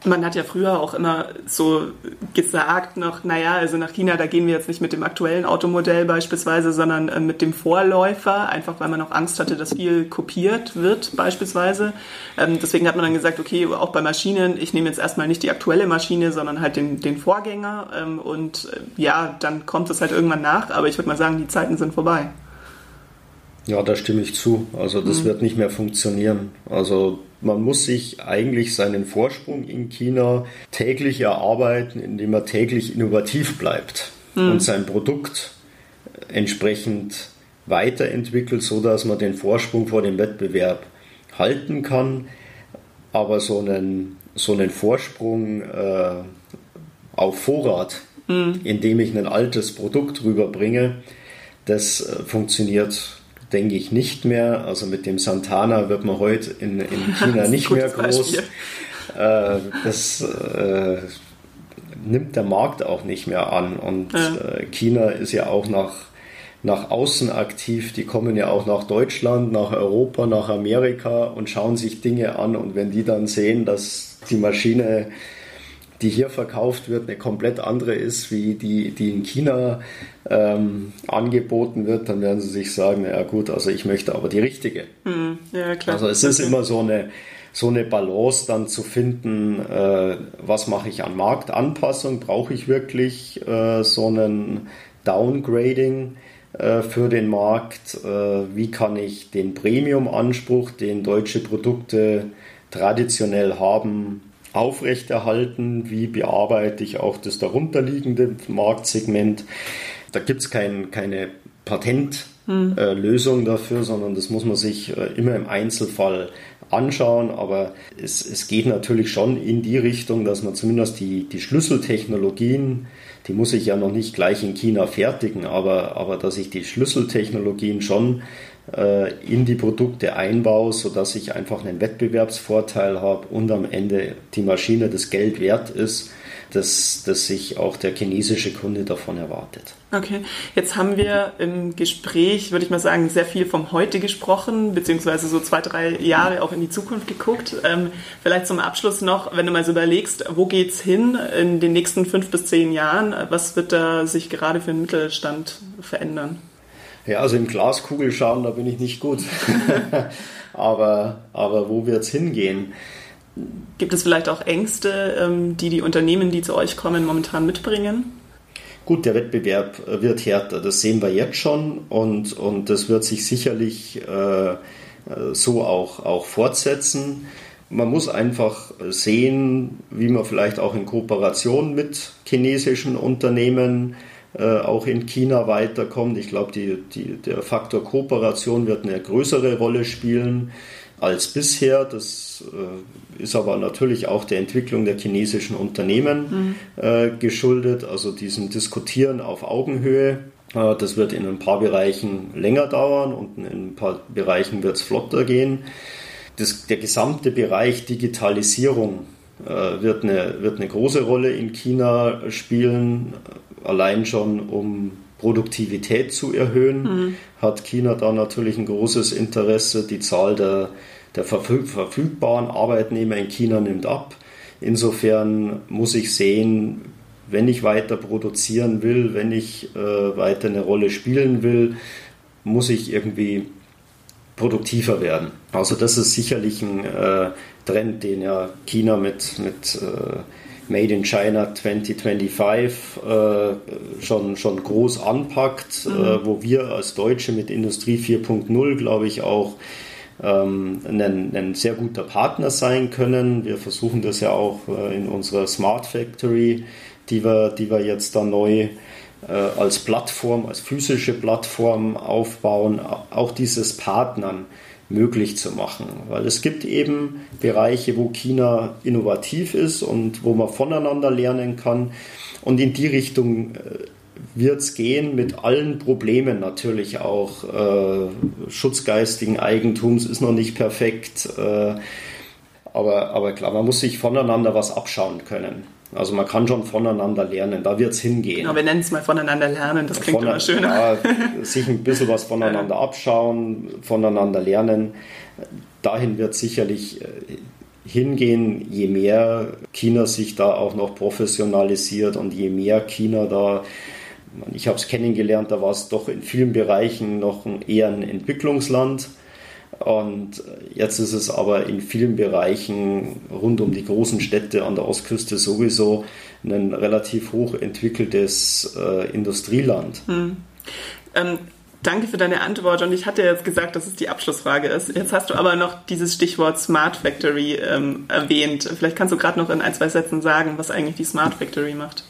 man hat ja früher auch immer so gesagt noch, naja, also nach China, da gehen wir jetzt nicht mit dem aktuellen Automodell beispielsweise, sondern äh, mit dem Vorläufer, einfach weil man auch Angst hatte, dass viel kopiert wird beispielsweise. Ähm, deswegen hat man dann gesagt, okay, auch bei Maschinen, ich nehme jetzt erstmal nicht die aktuelle Maschine, sondern halt den, den Vorgänger ähm, und äh, ja, dann kommt es halt irgendwann nach, aber ich würde mal sagen, die Zeiten sind vorbei. Ja, da stimme ich zu. Also das mhm. wird nicht mehr funktionieren. Also man muss sich eigentlich seinen Vorsprung in China täglich erarbeiten, indem er täglich innovativ bleibt mhm. und sein Produkt entsprechend weiterentwickelt, so dass man den Vorsprung vor dem Wettbewerb halten kann. Aber so einen, so einen Vorsprung äh, auf Vorrat, mhm. indem ich ein altes Produkt rüberbringe, das äh, funktioniert denke ich nicht mehr. Also mit dem Santana wird man heute in, in China nicht mehr groß. Äh, das äh, nimmt der Markt auch nicht mehr an. Und ja. äh, China ist ja auch nach, nach außen aktiv. Die kommen ja auch nach Deutschland, nach Europa, nach Amerika und schauen sich Dinge an. Und wenn die dann sehen, dass die Maschine die hier verkauft wird, eine komplett andere ist, wie die, die in China ähm, angeboten wird, dann werden sie sich sagen, ja gut, also ich möchte aber die richtige. Mhm. Ja, klar. Also es ist immer so eine, so eine Balance dann zu finden, äh, was mache ich an Marktanpassung, brauche ich wirklich äh, so einen Downgrading äh, für den Markt, äh, wie kann ich den Premium-Anspruch, den deutsche Produkte traditionell haben, aufrechterhalten, wie bearbeite ich auch das darunterliegende Marktsegment. Da gibt es kein, keine Patentlösung hm. äh, dafür, sondern das muss man sich äh, immer im Einzelfall anschauen. Aber es, es geht natürlich schon in die Richtung, dass man zumindest die, die Schlüsseltechnologien, die muss ich ja noch nicht gleich in China fertigen, aber, aber dass ich die Schlüsseltechnologien schon in die Produkte einbaue, sodass ich einfach einen Wettbewerbsvorteil habe und am Ende die Maschine das Geld wert ist, dass, dass sich auch der chinesische Kunde davon erwartet. Okay, jetzt haben wir im Gespräch, würde ich mal sagen, sehr viel vom Heute gesprochen, beziehungsweise so zwei, drei Jahre auch in die Zukunft geguckt. Ähm, vielleicht zum Abschluss noch, wenn du mal so überlegst, wo geht's hin in den nächsten fünf bis zehn Jahren? Was wird da sich gerade für den Mittelstand verändern? Ja, also im Glaskugel schauen, da bin ich nicht gut. aber, aber wo wird es hingehen? Gibt es vielleicht auch Ängste, ähm, die die Unternehmen, die zu euch kommen, momentan mitbringen? Gut, der Wettbewerb wird härter, das sehen wir jetzt schon und, und das wird sich sicherlich äh, so auch, auch fortsetzen. Man muss einfach sehen, wie man vielleicht auch in Kooperation mit chinesischen Unternehmen äh, auch in China weiterkommt. Ich glaube, die, die, der Faktor Kooperation wird eine größere Rolle spielen als bisher. Das äh, ist aber natürlich auch der Entwicklung der chinesischen Unternehmen mhm. äh, geschuldet, also diesem Diskutieren auf Augenhöhe. Äh, das wird in ein paar Bereichen länger dauern und in ein paar Bereichen wird es flotter gehen. Das, der gesamte Bereich Digitalisierung wird, eine, wird eine große Rolle in China spielen allein schon um Produktivität zu erhöhen, mhm. hat China da natürlich ein großes Interesse. Die Zahl der, der verfügbaren Arbeitnehmer in China nimmt ab. Insofern muss ich sehen, wenn ich weiter produzieren will, wenn ich äh, weiter eine Rolle spielen will, muss ich irgendwie produktiver werden. Also das ist sicherlich ein äh, Trend, den ja China mit, mit äh, Made in China 2025 äh, schon, schon groß anpackt, mhm. äh, wo wir als Deutsche mit Industrie 4.0, glaube ich, auch ähm, ein, ein, sehr guter Partner sein können. Wir versuchen das ja auch äh, in unserer Smart Factory, die wir, die wir jetzt da neu als Plattform, als physische Plattform aufbauen, auch dieses Partnern möglich zu machen. Weil es gibt eben Bereiche, wo China innovativ ist und wo man voneinander lernen kann. Und in die Richtung äh, wird es gehen mit allen Problemen natürlich auch. Äh, schutzgeistigen Eigentums ist noch nicht perfekt. Äh, aber, aber klar, man muss sich voneinander was abschauen können. Also man kann schon voneinander lernen, da wird es hingehen. Ja, wir nennen es mal voneinander lernen, das klingt Von, immer schöner. Ja, sich ein bisschen was voneinander abschauen, voneinander lernen. Dahin wird sicherlich äh, hingehen, je mehr China sich da auch noch professionalisiert und je mehr China da, ich habe es kennengelernt, da war es doch in vielen Bereichen noch eher ein Entwicklungsland und jetzt ist es aber in vielen Bereichen rund um die großen Städte an der Ostküste sowieso ein relativ hoch entwickeltes äh, Industrieland. Hm. Ähm, danke für deine Antwort. Und ich hatte jetzt gesagt, dass es die Abschlussfrage ist. Jetzt hast du aber noch dieses Stichwort Smart Factory ähm, erwähnt. Vielleicht kannst du gerade noch in ein, zwei Sätzen sagen, was eigentlich die Smart Factory macht.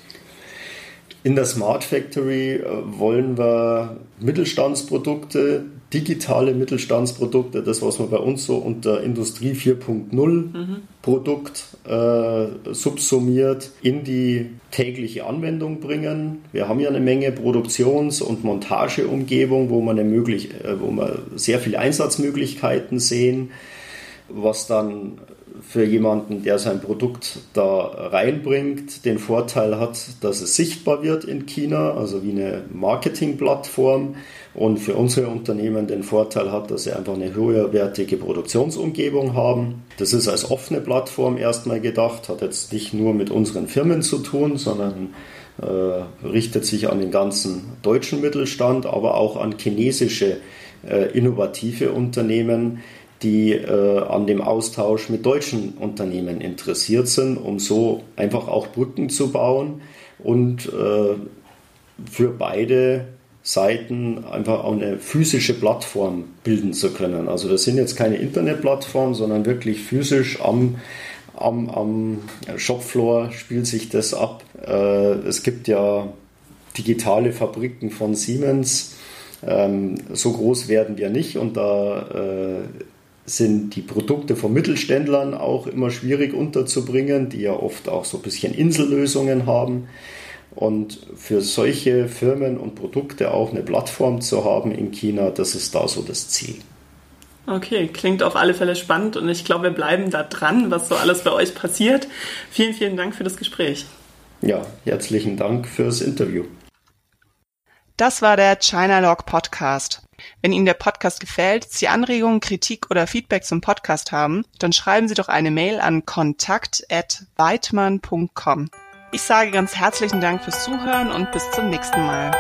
In der Smart Factory äh, wollen wir Mittelstandsprodukte digitale Mittelstandsprodukte, das, was man bei uns so unter Industrie 4.0 mhm. Produkt äh, subsumiert, in die tägliche Anwendung bringen. Wir haben ja eine Menge Produktions- und Montageumgebung, wo man, möglich, äh, wo man sehr viele Einsatzmöglichkeiten sehen, was dann für jemanden, der sein Produkt da reinbringt, den Vorteil hat, dass es sichtbar wird in China, also wie eine Marketingplattform und für unsere Unternehmen den Vorteil hat, dass sie einfach eine höherwertige Produktionsumgebung haben. Das ist als offene Plattform erstmal gedacht, hat jetzt nicht nur mit unseren Firmen zu tun, sondern äh, richtet sich an den ganzen deutschen Mittelstand, aber auch an chinesische äh, innovative Unternehmen, die äh, an dem Austausch mit deutschen Unternehmen interessiert sind, um so einfach auch Brücken zu bauen und äh, für beide Seiten einfach auch eine physische Plattform bilden zu können. Also das sind jetzt keine Internetplattformen, sondern wirklich physisch am, am, am Shopfloor spielt sich das ab. Äh, es gibt ja digitale Fabriken von Siemens. Ähm, so groß werden wir nicht und da äh, sind die Produkte von Mittelständlern auch immer schwierig unterzubringen, die ja oft auch so ein bisschen Insellösungen haben. Und für solche Firmen und Produkte auch eine Plattform zu haben in China, das ist da so das Ziel. Okay, klingt auf alle Fälle spannend und ich glaube, wir bleiben da dran, was so alles bei euch passiert. Vielen, vielen Dank für das Gespräch. Ja, herzlichen Dank fürs Interview. Das war der China Log Podcast. Wenn Ihnen der Podcast gefällt, Sie Anregungen, Kritik oder Feedback zum Podcast haben, dann schreiben Sie doch eine Mail an kontakt@weidmann.com. Ich sage ganz herzlichen Dank fürs Zuhören und bis zum nächsten Mal.